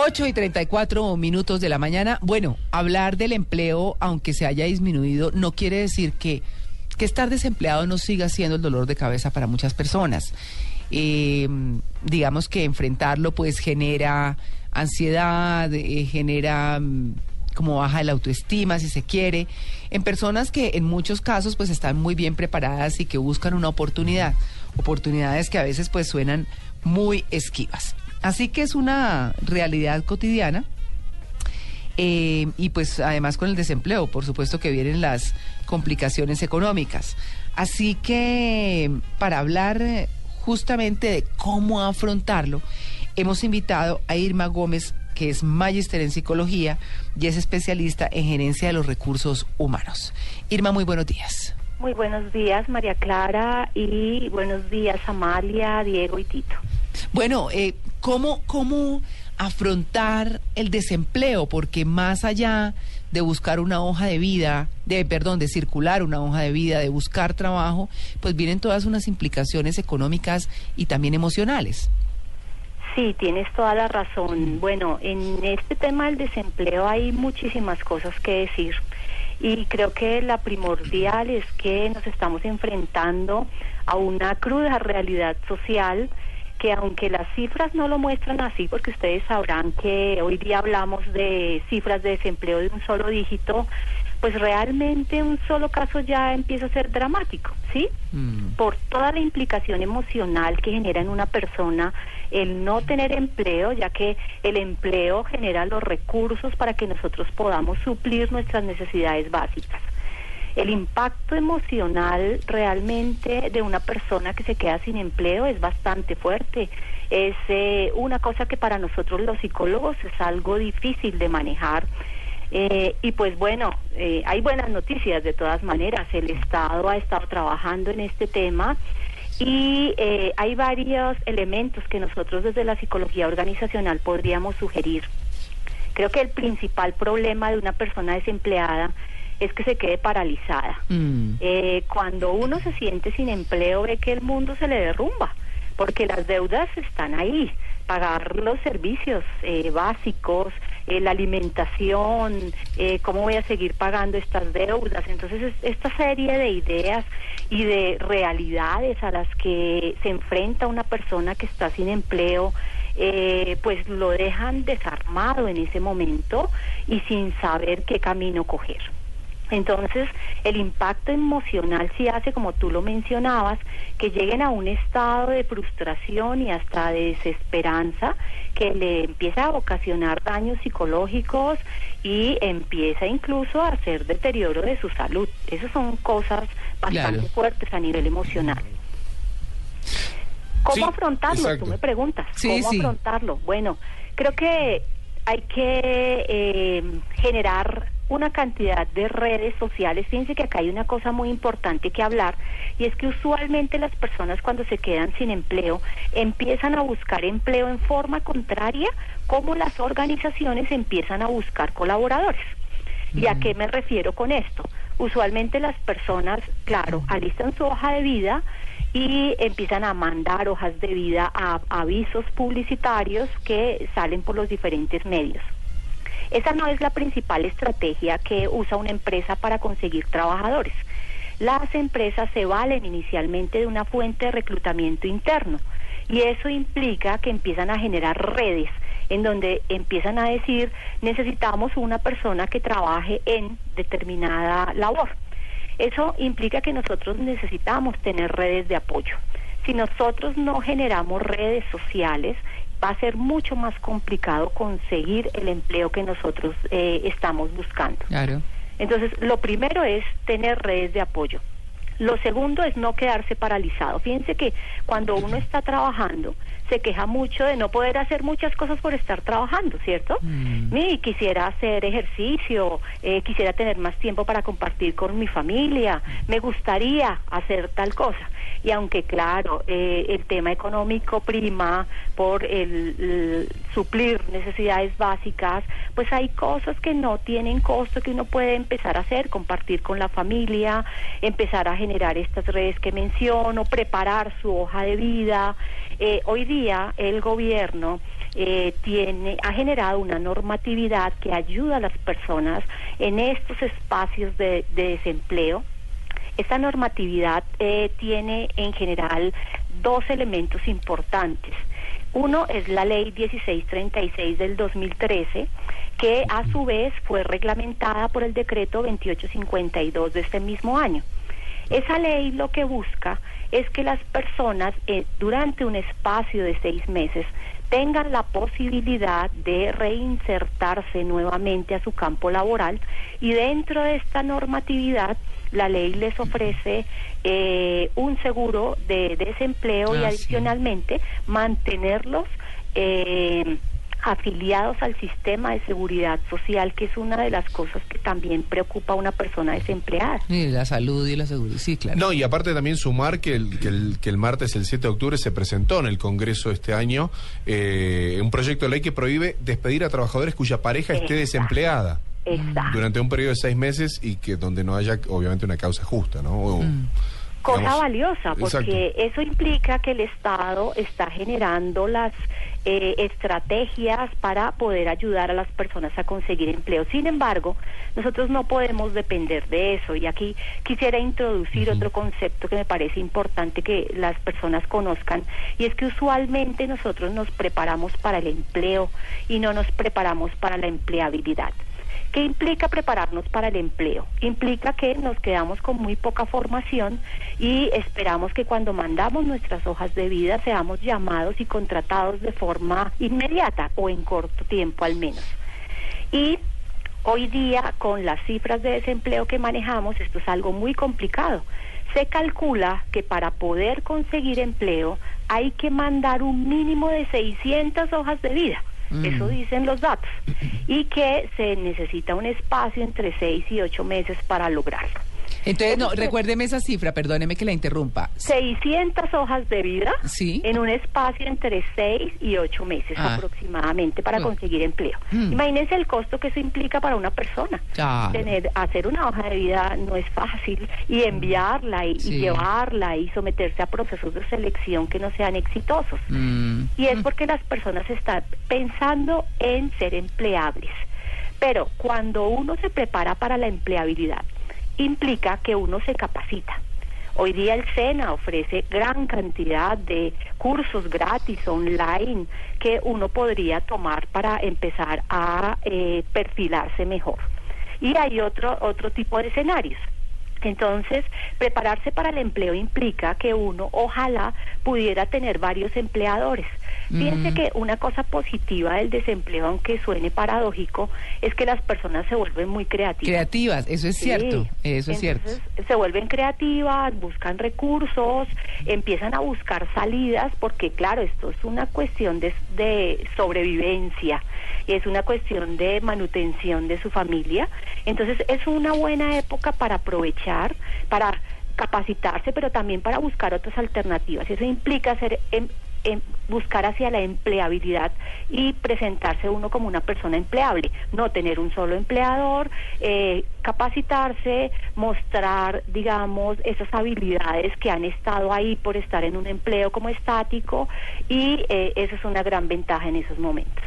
8 y 34 minutos de la mañana. Bueno, hablar del empleo, aunque se haya disminuido, no quiere decir que, que estar desempleado no siga siendo el dolor de cabeza para muchas personas. Eh, digamos que enfrentarlo pues genera ansiedad, eh, genera mm, como baja la autoestima, si se quiere, en personas que en muchos casos pues están muy bien preparadas y que buscan una oportunidad, oportunidades que a veces pues suenan muy esquivas. Así que es una realidad cotidiana. Eh, y pues además con el desempleo, por supuesto que vienen las complicaciones económicas. Así que para hablar justamente de cómo afrontarlo, hemos invitado a Irma Gómez, que es magíster en psicología y es especialista en gerencia de los recursos humanos. Irma, muy buenos días. Muy buenos días, María Clara, y buenos días, Amalia, Diego y Tito. Bueno, eh, ¿cómo, ¿cómo afrontar el desempleo? Porque más allá de buscar una hoja de vida, de perdón, de circular una hoja de vida, de buscar trabajo, pues vienen todas unas implicaciones económicas y también emocionales. Sí, tienes toda la razón. Bueno, en este tema del desempleo hay muchísimas cosas que decir y creo que la primordial es que nos estamos enfrentando a una cruda realidad social que aunque las cifras no lo muestran así, porque ustedes sabrán que hoy día hablamos de cifras de desempleo de un solo dígito, pues realmente un solo caso ya empieza a ser dramático, ¿sí? Mm. Por toda la implicación emocional que genera en una persona el no tener empleo, ya que el empleo genera los recursos para que nosotros podamos suplir nuestras necesidades básicas. El impacto emocional realmente de una persona que se queda sin empleo es bastante fuerte. Es eh, una cosa que para nosotros los psicólogos es algo difícil de manejar. Eh, y pues bueno, eh, hay buenas noticias de todas maneras. El Estado ha estado trabajando en este tema y hay varios elementos que nosotros desde la psicología organizacional podríamos sugerir. Creo que el principal problema de una persona desempleada es que se quede paralizada. Mm. Eh, cuando uno se siente sin empleo ve que el mundo se le derrumba, porque las deudas están ahí, pagar los servicios eh, básicos, eh, la alimentación, cómo voy a seguir pagando estas deudas. Entonces, esta serie de ideas y de realidades a las que se enfrenta una persona que está sin empleo, pues lo dejan desarmado en ese momento y sin saber qué camino coger. Entonces, el impacto emocional sí hace, como tú lo mencionabas, que lleguen a un estado de frustración y hasta de desesperanza que le empieza a ocasionar daños psicológicos y empieza incluso a hacer deterioro de su salud. Esas son cosas bastante fuertes a nivel emocional. ¿Cómo afrontarlo? Tú me preguntas. ¿Cómo afrontarlo? Bueno, creo que hay que eh, generar una cantidad de redes sociales. Fíjense que acá hay una cosa muy importante que hablar y es que usualmente las personas cuando se quedan sin empleo empiezan a buscar empleo en forma contraria como las organizaciones empiezan a buscar colaboradores. ¿Y a qué me refiero con esto? Usualmente las personas, claro, alistan su hoja de vida y empiezan a mandar hojas de vida a avisos publicitarios que salen por los diferentes medios. Esa no es la principal estrategia que usa una empresa para conseguir trabajadores. Las empresas se valen inicialmente de una fuente de reclutamiento interno y eso implica que empiezan a generar redes en donde empiezan a decir necesitamos una persona que trabaje en determinada labor. Eso implica que nosotros necesitamos tener redes de apoyo. Si nosotros no generamos redes sociales, va a ser mucho más complicado conseguir el empleo que nosotros eh, estamos buscando. Claro. Entonces, lo primero es tener redes de apoyo. Lo segundo es no quedarse paralizado. Fíjense que cuando uno está trabajando, se queja mucho de no poder hacer muchas cosas por estar trabajando, ¿cierto? Mm. Y quisiera hacer ejercicio, eh, quisiera tener más tiempo para compartir con mi familia, me gustaría hacer tal cosa y aunque claro, eh, el tema económico prima por el, suplir necesidades básicas, pues hay cosas que no tienen costo que uno puede empezar a hacer, compartir con la familia, empezar a generar estas redes que menciono, preparar su hoja de vida. Eh, hoy día el gobierno eh, tiene, ha generado una normatividad que ayuda a las personas en estos espacios de, desempleo. Esta normatividad eh, tiene en general dos elementos importantes. Uno es la ley 1636 del 2013, que a su vez fue reglamentada por el decreto 2852 de este mismo año. Esa ley lo que busca es que las personas eh, durante un espacio de seis meses tengan la posibilidad de reinsertarse nuevamente a su campo laboral y dentro de esta normatividad la ley les ofrece eh, un seguro de desempleo y ah, adicionalmente mantenerlos eh, afiliados al sistema de seguridad social, que es una de las cosas que también preocupa a una persona desempleada. Y la salud y la seguridad, sí, claro. No, y aparte también sumar que el, que el, que el martes, el 7 de octubre, se presentó en el Congreso este año eh, un proyecto de ley que prohíbe despedir a trabajadores cuya pareja esté desempleada. Durante un periodo de seis meses y que donde no haya, obviamente, una causa justa, ¿no? Mm cosa valiosa, porque eso implica que el Estado está generando las eh, estrategias para poder ayudar a las personas a conseguir empleo. Sin embargo, nosotros no podemos depender de eso. Y aquí quisiera introducir otro concepto que me parece importante que las personas conozcan, y es que usualmente nosotros nos preparamos para el empleo y no nos preparamos para la empleabilidad. ¿Qué implica prepararnos para el empleo? Implica que nos quedamos con muy poca formación y esperamos que cuando mandamos nuestras hojas de vida seamos llamados y contratados de forma inmediata o en corto tiempo al menos. Y hoy día con las cifras de desempleo que manejamos, esto es algo muy complicado. Se calcula que para poder conseguir empleo hay que mandar un mínimo de 600 hojas de vida. Eso mm. dicen los datos. Y que se necesita un espacio entre seis y ocho meses para lograrlo. Entonces, no, recuérdeme esa cifra, perdóneme que la interrumpa. 600 hojas de vida en un espacio entre 6 y 8 meses ah. aproximadamente para conseguir empleo. Mm. Imagínense el costo que eso implica para una persona. Tener, hacer una hoja de vida no es fácil y enviarla y, llevarla y someterse a procesos de selección que no sean exitosos. Mm. Y es mm. porque las personas están pensando en ser empleables. Pero cuando uno se prepara para la empleabilidad, implica que uno se capacita. Hoy día el SENA ofrece gran cantidad de cursos gratis online que uno podría tomar para empezar a eh, perfilarse mejor. Y hay otro, otro tipo de escenarios. Entonces, prepararse para el empleo implica que uno ojalá pudiera tener varios empleadores. Fíjense que una cosa positiva del desempleo, aunque suene paradójico, es que las personas se vuelven muy creativas. Creativas, eso es cierto, eso es cierto. Se vuelven creativas, buscan recursos, empiezan a buscar salidas, porque claro, esto es una cuestión de, de sobrevivencia, es una cuestión de manutención de su familia. Entonces es una buena época para aprovechar, para capacitarse, pero también para buscar otras alternativas. Eso implica ser em, buscar hacia la empleabilidad y presentarse uno como una persona empleable, no tener un solo empleador, eh, capacitarse, mostrar, digamos, esas habilidades que han estado ahí por estar en un empleo como estático y eh, esa es una gran ventaja en esos momentos.